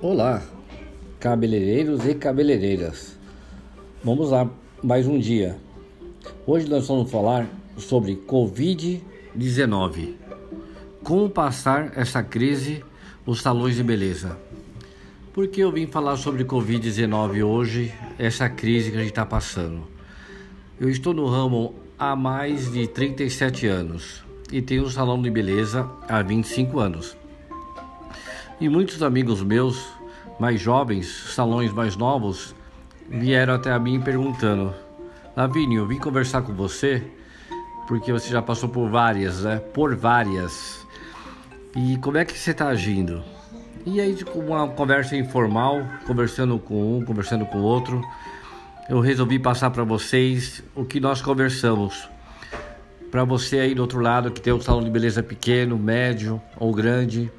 Olá, cabeleireiros e cabeleireiras. Vamos lá, mais um dia. Hoje nós vamos falar sobre Covid-19. Como passar essa crise nos salões de beleza. Por que eu vim falar sobre Covid-19 hoje, essa crise que a gente está passando? Eu estou no ramo há mais de 37 anos e tenho um salão de beleza há 25 anos. E muitos amigos meus, mais jovens, salões mais novos, vieram até a mim perguntando: Lavínia, eu vim conversar com você porque você já passou por várias, né? Por várias. E como é que você está agindo? E aí, com uma conversa informal, conversando com um, conversando com o outro, eu resolvi passar para vocês o que nós conversamos. Para você aí do outro lado que tem um salão de beleza pequeno, médio ou grande,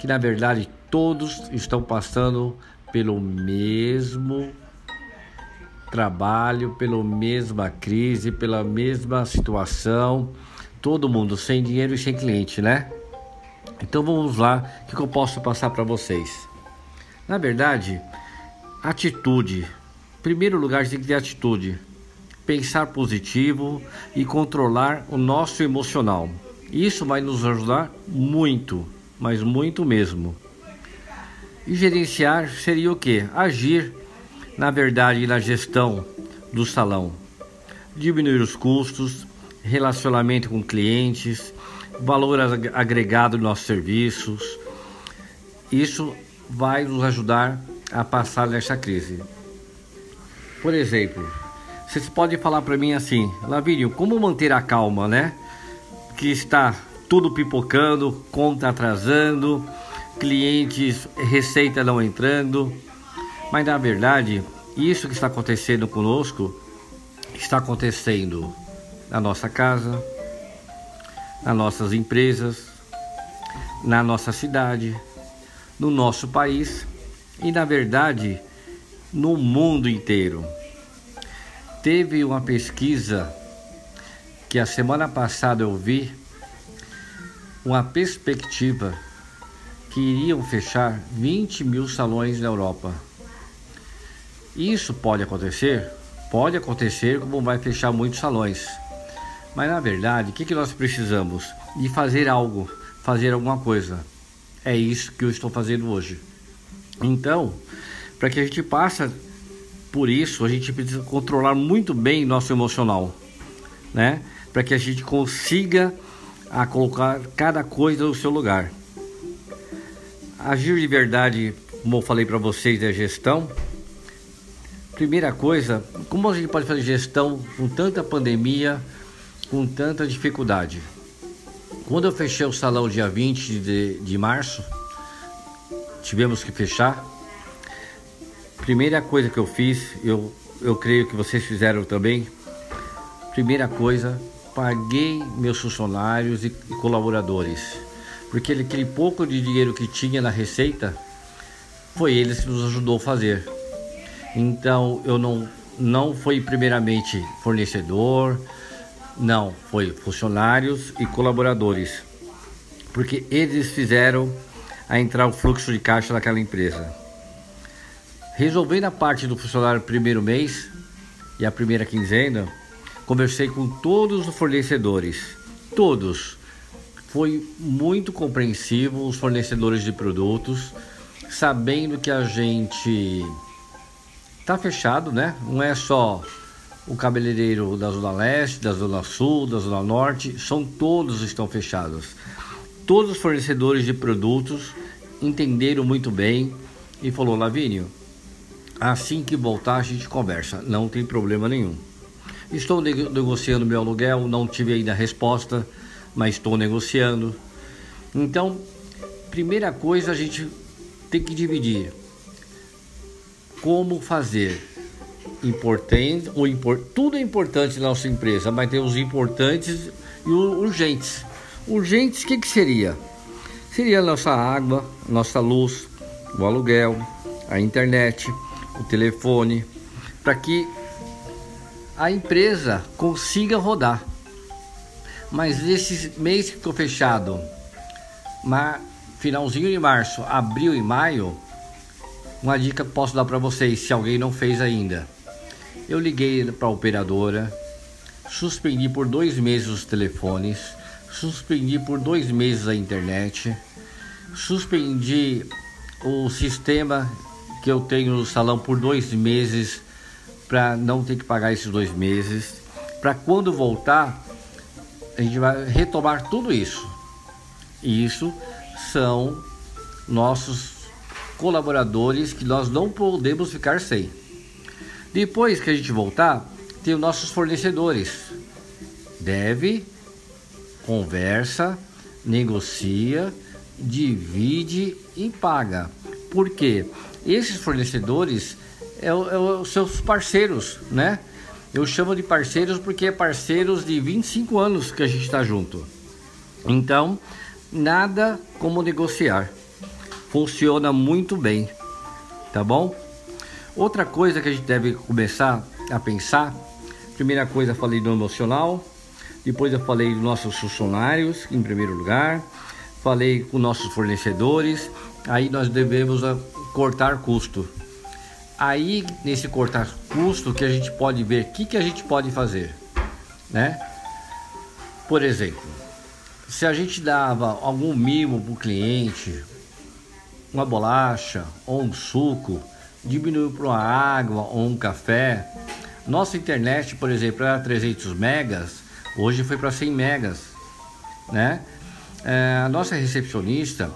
que na verdade todos estão passando pelo mesmo trabalho, pela mesma crise, pela mesma situação, todo mundo sem dinheiro e sem cliente, né? Então vamos lá, o que eu posso passar para vocês? Na verdade, atitude. Em primeiro lugar, tem que ter atitude. Pensar positivo e controlar o nosso emocional. Isso vai nos ajudar muito mas muito mesmo. E gerenciar seria o que? Agir, na verdade, na gestão do salão. Diminuir os custos, relacionamento com clientes, valor agregado nos nossos serviços. Isso vai nos ajudar a passar nessa crise. Por exemplo, vocês podem falar para mim assim, Lavírio, como manter a calma, né? Que está tudo pipocando, conta atrasando, clientes, receita não entrando. Mas na verdade, isso que está acontecendo conosco está acontecendo na nossa casa, nas nossas empresas, na nossa cidade, no nosso país e na verdade no mundo inteiro. Teve uma pesquisa que a semana passada eu vi uma perspectiva que iriam fechar 20 mil salões na Europa. Isso pode acontecer? Pode acontecer, como vai fechar muitos salões. Mas na verdade, o que, que nós precisamos? De fazer algo, fazer alguma coisa. É isso que eu estou fazendo hoje. Então, para que a gente passe por isso, a gente precisa controlar muito bem nosso emocional, né? Para que a gente consiga a colocar cada coisa no seu lugar. Agir de verdade, como eu falei para vocês, é gestão. Primeira coisa, como a gente pode fazer gestão com tanta pandemia, com tanta dificuldade? Quando eu fechei o salão dia 20 de, de março, tivemos que fechar. Primeira coisa que eu fiz, eu, eu creio que vocês fizeram também. Primeira coisa, paguei meus funcionários e colaboradores, porque aquele pouco de dinheiro que tinha na receita foi eles que nos ajudou a fazer. Então eu não não foi primeiramente fornecedor, não, foi funcionários e colaboradores, porque eles fizeram a entrar o fluxo de caixa daquela empresa. Resolvendo a parte do funcionário primeiro mês e a primeira quinzena, Conversei com todos os fornecedores, todos. Foi muito compreensivo os fornecedores de produtos, sabendo que a gente tá fechado, né? Não é só o cabeleireiro da Zona Leste, da Zona Sul, da Zona Norte, são todos estão fechados. Todos os fornecedores de produtos entenderam muito bem e falou, Lavínio, assim que voltar a gente conversa, não tem problema nenhum. Estou negociando meu aluguel, não tive ainda resposta, mas estou negociando. Então, primeira coisa a gente tem que dividir. Como fazer? Importante, o tudo é importante na nossa empresa, mas tem os importantes e os urgentes. Urgentes, o que, que seria? Seria a nossa água, a nossa luz, o aluguel, a internet, o telefone, para que a empresa consiga rodar. Mas esse mês que ficou fechado, finalzinho de março, abril e maio, Uma dica que posso dar para vocês, se alguém não fez ainda. Eu liguei para a operadora, suspendi por dois meses os telefones, suspendi por dois meses a internet, suspendi o sistema que eu tenho no salão por dois meses para não ter que pagar esses dois meses. Para quando voltar, a gente vai retomar tudo isso. E isso são nossos colaboradores que nós não podemos ficar sem. Depois que a gente voltar, tem os nossos fornecedores. Deve, conversa, negocia, divide e paga. Por quê? Esses fornecedores é, é os seus parceiros, né? Eu chamo de parceiros porque é parceiros de 25 anos que a gente está junto. Então, nada como negociar. Funciona muito bem, tá bom? Outra coisa que a gente deve começar a pensar, primeira coisa falei do emocional, depois eu falei dos nossos funcionários em primeiro lugar, falei com nossos fornecedores, aí nós devemos cortar custo. Aí nesse cortar custo que a gente pode ver o que, que a gente pode fazer, né? Por exemplo, se a gente dava algum mimo para o cliente, uma bolacha ou um suco, diminuiu para uma água ou um café. Nossa internet, por exemplo, era 300 megas, hoje foi para 100 megas, né? É, a nossa recepcionista,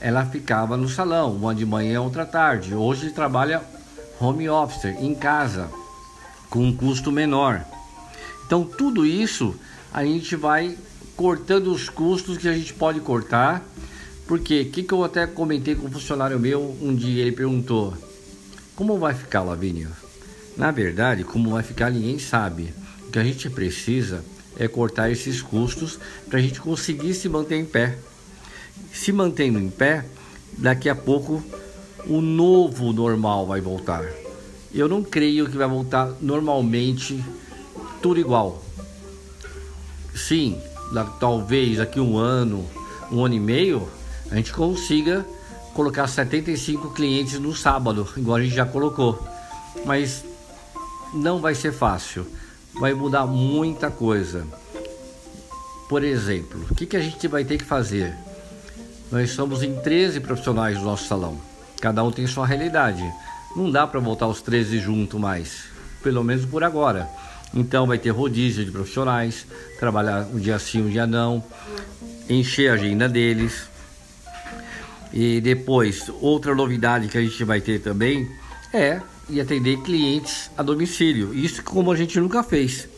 ela ficava no salão, uma de manhã, outra tarde. Hoje trabalha home office, em casa, com um custo menor. Então, tudo isso a gente vai cortando os custos que a gente pode cortar. Porque o que, que eu até comentei com um funcionário meu um dia, ele perguntou: Como vai ficar, Lavínia? Na verdade, como vai ficar, ninguém sabe. O que a gente precisa é cortar esses custos para a gente conseguir se manter em pé. Se mantendo em pé, daqui a pouco o novo normal vai voltar. Eu não creio que vai voltar normalmente tudo igual. Sim, talvez daqui um ano, um ano e meio, a gente consiga colocar 75 clientes no sábado, igual a gente já colocou. Mas não vai ser fácil, vai mudar muita coisa. Por exemplo, o que, que a gente vai ter que fazer? Nós somos em 13 profissionais do nosso salão, cada um tem sua realidade. Não dá para voltar os 13 junto mais, pelo menos por agora. Então vai ter rodízio de profissionais, trabalhar um dia sim, um dia não, encher a agenda deles. E depois, outra novidade que a gente vai ter também é e atender clientes a domicílio. Isso como a gente nunca fez.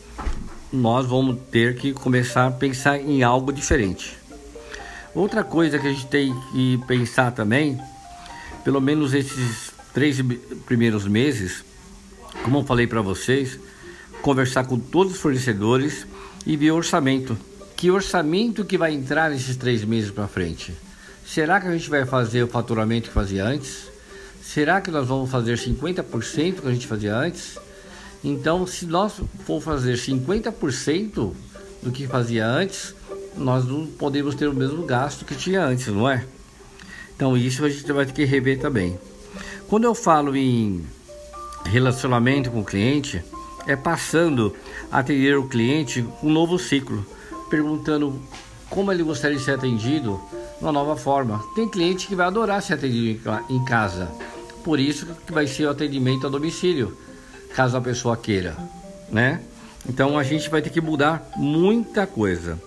Nós vamos ter que começar a pensar em algo diferente. Outra coisa que a gente tem que pensar também, pelo menos esses três primeiros meses, como eu falei para vocês, conversar com todos os fornecedores e ver o orçamento. Que orçamento que vai entrar nesses três meses para frente? Será que a gente vai fazer o faturamento que fazia antes? Será que nós vamos fazer 50% que a gente fazia antes? Então, se nós for fazer 50% do que fazia antes, nós não podemos ter o mesmo gasto que tinha antes, não é? Então, isso a gente vai ter que rever também. Quando eu falo em relacionamento com o cliente, é passando a atender o cliente um novo ciclo, perguntando como ele gostaria de ser atendido de uma nova forma. Tem cliente que vai adorar ser atendido em casa, por isso que vai ser o atendimento a domicílio, caso a pessoa queira, né? Então a gente vai ter que mudar muita coisa,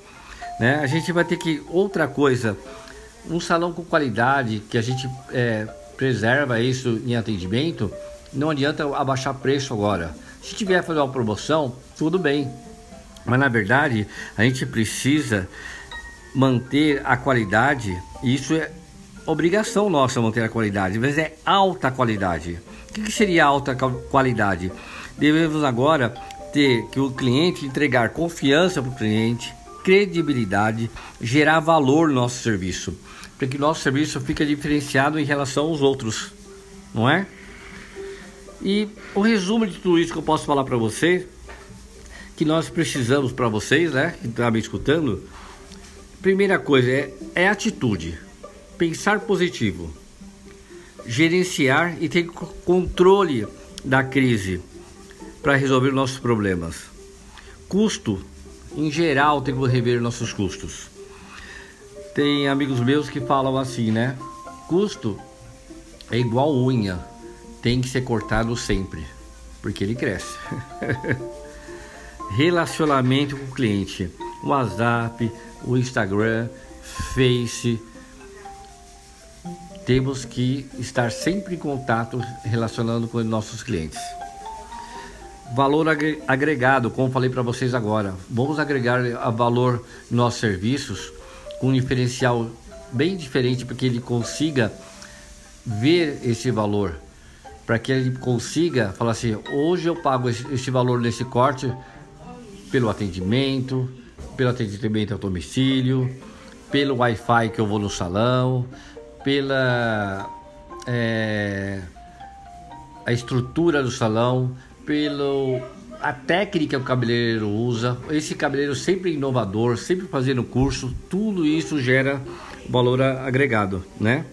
né? A gente vai ter que outra coisa, um salão com qualidade que a gente é, preserva isso em atendimento. Não adianta abaixar preço agora se tiver fazer uma promoção, tudo bem. Mas na verdade, a gente precisa manter a qualidade. E isso é obrigação nossa manter a qualidade, mas é alta qualidade. O que, que seria alta qualidade? Devemos agora ter que o cliente entregar confiança para o cliente, credibilidade, gerar valor no nosso serviço, para que nosso serviço fique diferenciado em relação aos outros, não é? E o resumo de tudo isso que eu posso falar para vocês, que nós precisamos para vocês, né, que tá me escutando, primeira coisa é, é atitude, pensar positivo. gerenciar e ter controle da crise para resolver nossos problemas. Custo, em geral, tem que rever nossos custos. Tem amigos meus que falam assim, né? Custo é igual unha, tem que ser cortado sempre, porque ele cresce. Relacionamento com o cliente, WhatsApp, o Instagram, Face. Temos que estar sempre em contato relacionando com nossos clientes. Valor agregado, como falei para vocês agora. Vamos agregar valor nos nossos serviços com um diferencial bem diferente para que ele consiga ver esse valor, para que ele consiga falar assim: hoje eu pago esse valor nesse corte pelo atendimento, pelo atendimento ao domicílio, pelo Wi-Fi que eu vou no salão, pela é, a estrutura do salão, pelo a técnica que o cabeleireiro usa, esse cabeleireiro sempre inovador, sempre fazendo curso, tudo isso gera valor agregado, né?